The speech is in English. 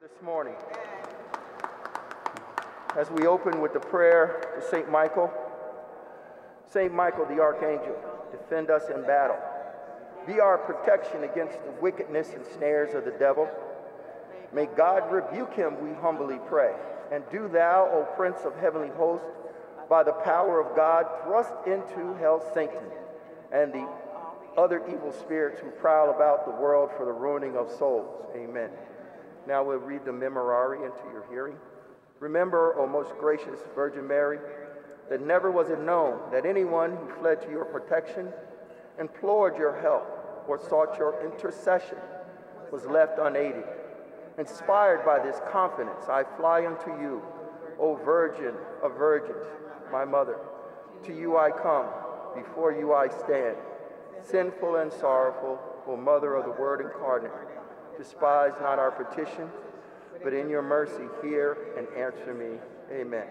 this morning. As we open with the prayer to St. Michael, St. Michael the Archangel, defend us in battle. Be our protection against the wickedness and snares of the devil. May God rebuke him, we humbly pray. And do thou, O Prince of heavenly hosts, by the power of God, thrust into hell Satan and the other evil spirits who prowl about the world for the ruining of souls. Amen. Now we'll read the memorare into your hearing. Remember, O most gracious Virgin Mary, that never was it known that anyone who fled to your protection, implored your help, or sought your intercession was left unaided. Inspired by this confidence, I fly unto you, O Virgin of Virgins, my mother. To you I come, before you I stand, sinful and sorrowful, O Mother of the Word incarnate. Despise not our petition, but in your mercy hear and answer me. Amen.